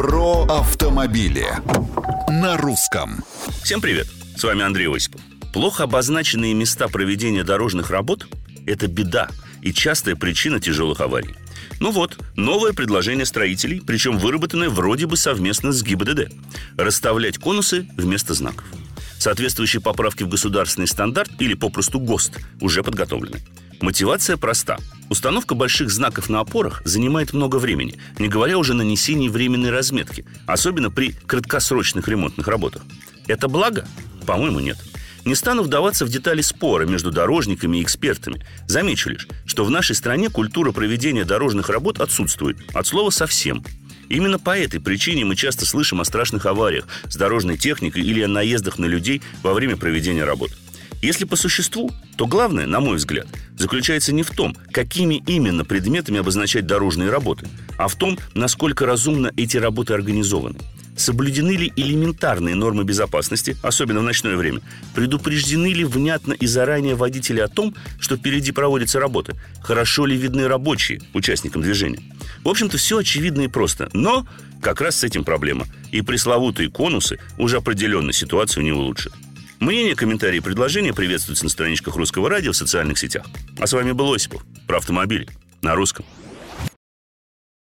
Про автомобили на русском. Всем привет! С вами Андрей Осипов. Плохо обозначенные места проведения дорожных работ – это беда и частая причина тяжелых аварий. Ну вот, новое предложение строителей, причем выработанное вроде бы совместно с ГИБДД – расставлять конусы вместо знаков. Соответствующие поправки в государственный стандарт или попросту ГОСТ уже подготовлены. Мотивация проста. Установка больших знаков на опорах занимает много времени, не говоря уже о нанесении временной разметки, особенно при краткосрочных ремонтных работах. Это благо? По-моему, нет. Не стану вдаваться в детали спора между дорожниками и экспертами. Замечу лишь, что в нашей стране культура проведения дорожных работ отсутствует. От слова «совсем». Именно по этой причине мы часто слышим о страшных авариях с дорожной техникой или о наездах на людей во время проведения работ. Если по существу, то главное, на мой взгляд, заключается не в том, какими именно предметами обозначать дорожные работы, а в том, насколько разумно эти работы организованы. Соблюдены ли элементарные нормы безопасности, особенно в ночное время? Предупреждены ли внятно и заранее водители о том, что впереди проводятся работы? Хорошо ли видны рабочие участникам движения? В общем-то, все очевидно и просто. Но как раз с этим проблема. И пресловутые конусы уже определенно ситуацию не улучшат. Мнения, комментарии предложения приветствуются на страничках Русского радио в социальных сетях. А с вами был Осипов про автомобили на русском.